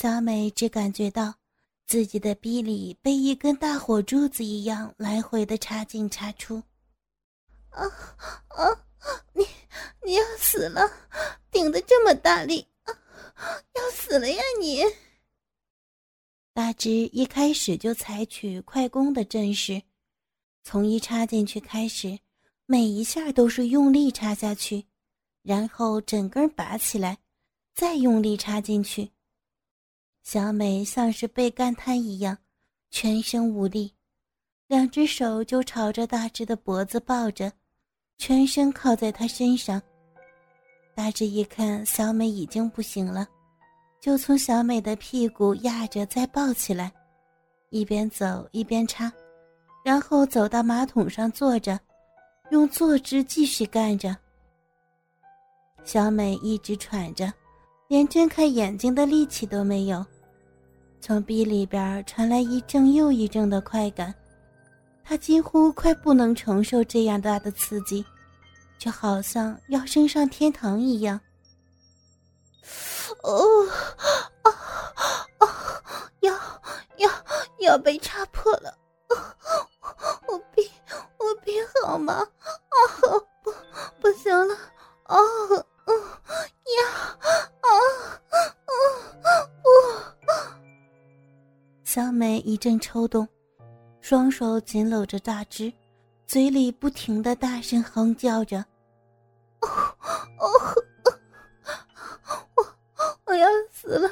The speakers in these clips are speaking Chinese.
小美只感觉到自己的逼里被一根大火柱子一样来回的插进插出。啊啊！你你要死了，顶的这么大力啊！要死了呀你！大志一开始就采取快攻的阵势，从一插进去开始，每一下都是用力插下去，然后整根拔起来，再用力插进去。小美像是被干瘫一样，全身无力，两只手就朝着大志的脖子抱着。全身靠在他身上，大志一看小美已经不行了，就从小美的屁股压着再抱起来，一边走一边插，然后走到马桶上坐着，用坐姿继续干着。小美一直喘着，连睁开眼睛的力气都没有，从鼻里边传来一阵又一阵的快感。他几乎快不能承受这样大的刺激，就好像要升上天堂一样。哦，啊啊！要要要被插破了！我逼我逼好吗？啊不不行了！啊一阵抽动。双手紧搂着大枝，嘴里不停的大声哼叫着：“哦哦，我我要死了，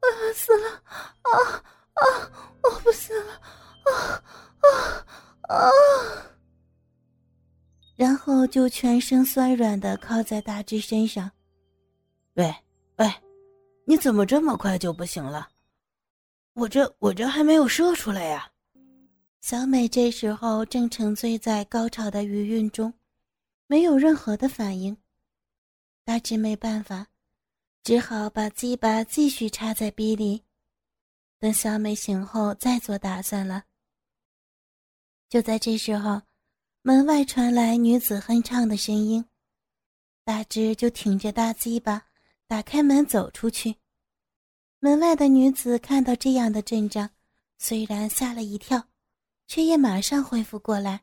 我要死了！啊啊，我不行了！啊啊啊！”然后就全身酸软的靠在大枝身上。喂喂，你怎么这么快就不行了？我这我这还没有射出来呀！小美这时候正沉醉在高潮的余韵中，没有任何的反应。大致没办法，只好把鸡巴继续插在逼里，等小美醒后再做打算了。就在这时候，门外传来女子哼唱的声音，大致就挺着大鸡巴打开门走出去。门外的女子看到这样的阵仗，虽然吓了一跳。却也马上恢复过来。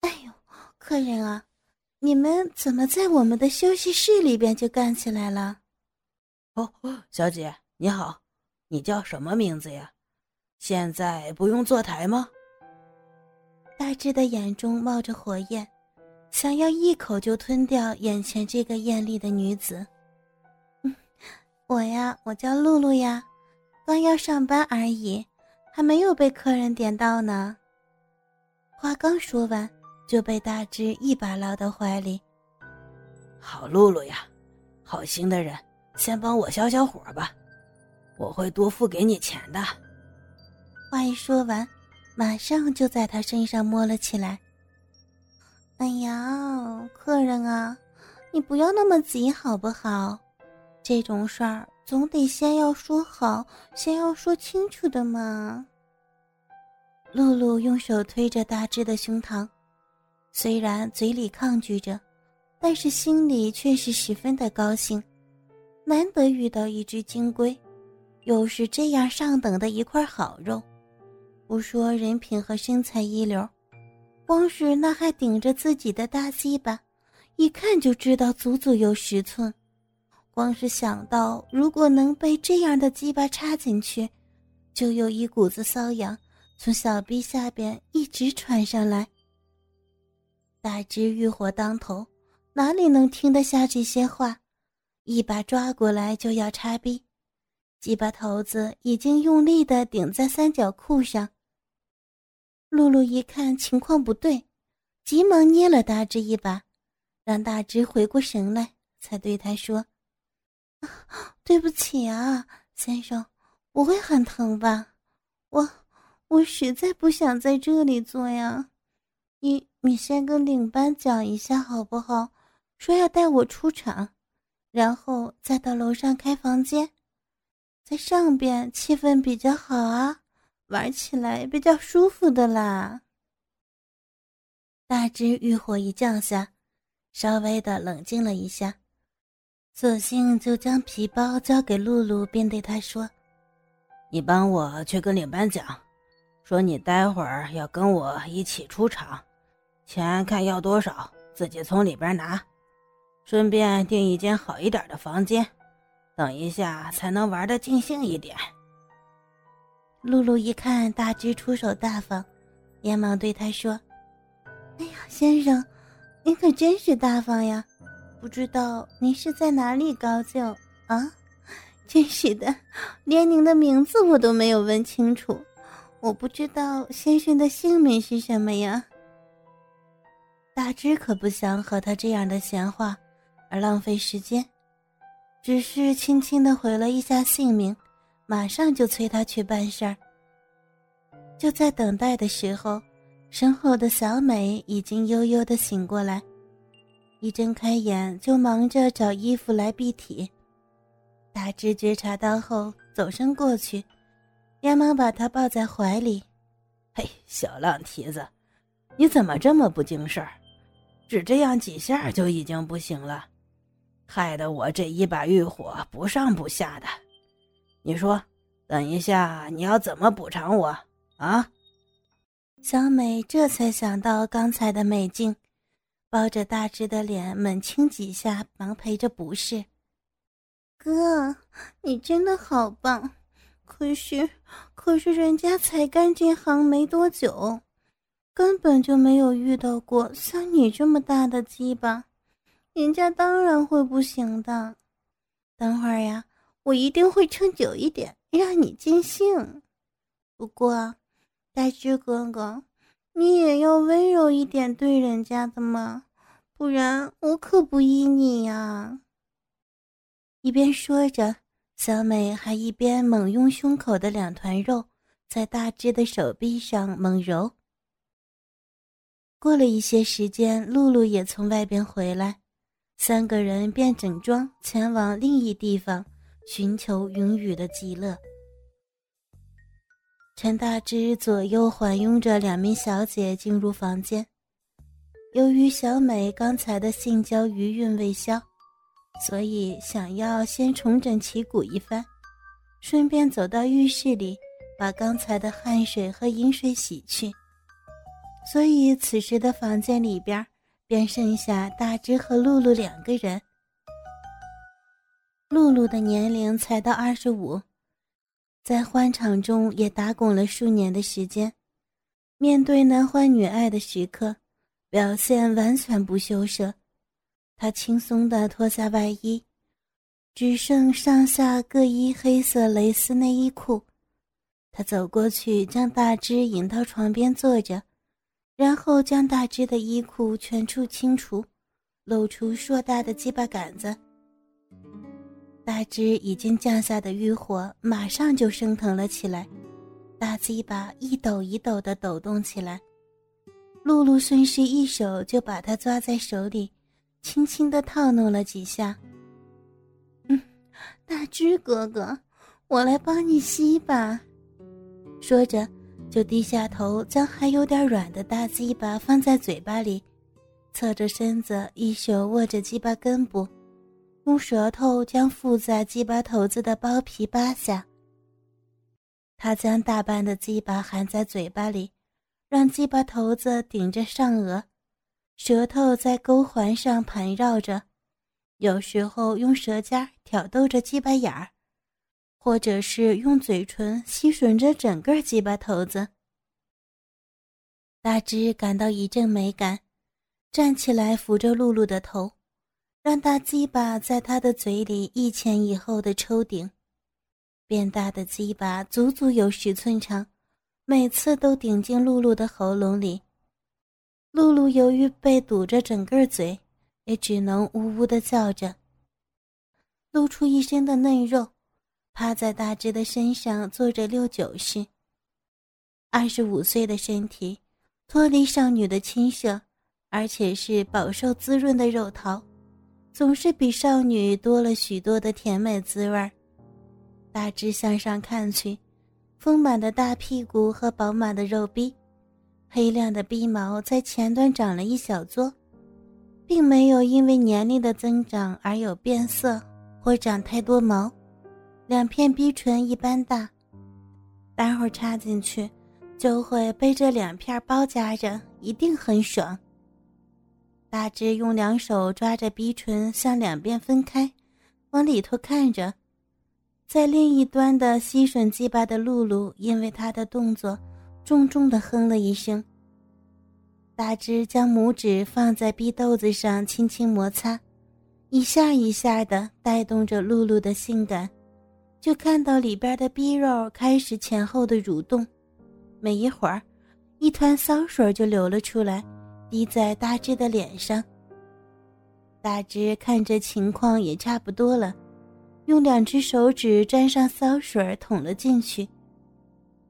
哎呦，客人啊，你们怎么在我们的休息室里边就干起来了？哦，小姐你好，你叫什么名字呀？现在不用坐台吗？大志的眼中冒着火焰，想要一口就吞掉眼前这个艳丽的女子。嗯，我呀，我叫露露呀，刚要上班而已。还没有被客人点到呢。话刚说完，就被大志一把捞到怀里。好露露呀，好心的人，先帮我消消火吧，我会多付给你钱的。话一说完，马上就在他身上摸了起来。哎呀，客人啊，你不要那么急好不好？这种事儿。总得先要说好，先要说清楚的嘛。露露用手推着大志的胸膛，虽然嘴里抗拒着，但是心里却是十分的高兴。难得遇到一只金龟，又是这样上等的一块好肉，不说人品和身材一流，光是那还顶着自己的大鸡巴，一看就知道足足有十寸。光是想到，如果能被这样的鸡巴插进去，就有一股子瘙痒从小臂下边一直传上来。大只欲火当头，哪里能听得下这些话？一把抓过来就要插逼，鸡巴头子已经用力的顶在三角裤上。露露一看情况不对，急忙捏了大只一把，让大只回过神来，才对他说。对不起啊，先生，不会很疼吧？我我实在不想在这里做呀。你你先跟领班讲一下好不好？说要带我出场，然后再到楼上开房间，在上边气氛比较好啊，玩起来比较舒服的啦。大只欲火一降下，稍微的冷静了一下。索性就将皮包交给露露，便对她说：“你帮我去跟领班讲，说你待会儿要跟我一起出场，钱看要多少，自己从里边拿，顺便订一间好一点的房间，等一下才能玩的尽兴一点。”露露一看大只出手大方，连忙对他说：“哎呀，先生，您可真是大方呀！不知道您是在哪里高就啊？真是的，连您的名字我都没有问清楚。我不知道先生的姓名是什么呀？”大只可不想和他这样的闲话而浪费时间，只是轻轻的回了一下姓名。马上就催他去办事儿。就在等待的时候，身后的小美已经悠悠的醒过来，一睁开眼就忙着找衣服来蔽体。大志觉察到后，走身过去，连忙把她抱在怀里：“嘿，小浪蹄子，你怎么这么不经事儿？只这样几下就已经不行了，害得我这一把欲火不上不下的。”你说，等一下你要怎么补偿我啊？小美这才想到刚才的美境，抱着大只的脸猛亲几下，忙陪着不是。哥，你真的好棒，可是可是人家才干这行没多久，根本就没有遇到过像你这么大的鸡巴，人家当然会不行的。等会儿呀。我一定会撑久一点，让你尽兴。不过，大志哥哥，你也要温柔一点对人家的嘛，不然我可不依你呀。一边说着，小美还一边猛用胸口的两团肉在大只的手臂上猛揉。过了一些时间，露露也从外边回来，三个人便整装前往另一地方。寻求云雨的极乐。陈大之左右环拥着两名小姐进入房间。由于小美刚才的性交余韵未消，所以想要先重整旗鼓一番，顺便走到浴室里把刚才的汗水和饮水洗去。所以此时的房间里边便剩下大之和露露两个人。露露的年龄才到二十五，在欢场中也打滚了数年的时间，面对男欢女爱的时刻，表现完全不羞涩。他轻松地脱下外衣，只剩上下各一黑色蕾丝内衣裤。他走过去，将大只引到床边坐着，然后将大只的衣裤全处清除，露出硕大的鸡巴杆子。大只已经降下的欲火马上就升腾了起来，大鸡巴一抖一抖的抖动起来。露露顺势一手就把它抓在手里，轻轻的套弄了几下。嗯，大只哥哥，我来帮你吸吧。说着，就低下头将还有点软的大鸡巴放在嘴巴里，侧着身子，一手握着鸡巴根部。用舌头将附在鸡巴头子的包皮扒下。他将大半的鸡巴含在嘴巴里，让鸡巴头子顶着上颚，舌头在沟环上盘绕着，有时候用舌尖挑逗着鸡巴眼儿，或者是用嘴唇吸吮着整个鸡巴头子。大只感到一阵美感，站起来扶着露露的头。让大鸡巴在他的嘴里一前一后的抽顶，变大的鸡巴足足有十寸长，每次都顶进露露的喉咙里。露露由于被堵着整个嘴，也只能呜呜的叫着，露出一身的嫩肉，趴在大只的身上做着六九式。二十五岁的身体，脱离少女的亲热，而且是饱受滋润的肉桃。总是比少女多了许多的甜美滋味儿。大致向上看去，丰满的大屁股和饱满的肉逼，黑亮的逼毛在前端长了一小撮，并没有因为年龄的增长而有变色或长太多毛，两片逼唇一般大，待会儿插进去就会被这两片包夹着，一定很爽。大只用两手抓着鼻唇向两边分开，往里头看着，在另一端的吸吮鸡巴的露露因为他的动作，重重的哼了一声。大只将拇指放在逼豆子上轻轻摩擦，一下一下的带动着露露的性感，就看到里边的逼肉开始前后的蠕动，没一会儿，一团骚水就流了出来。滴在大志的脸上。大志看着情况也差不多了，用两只手指沾上骚水捅了进去，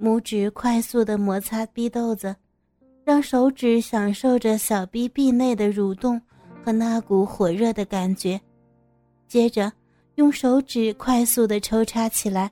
拇指快速的摩擦逼豆子，让手指享受着小逼壁内的蠕动和那股火热的感觉。接着用手指快速的抽插起来，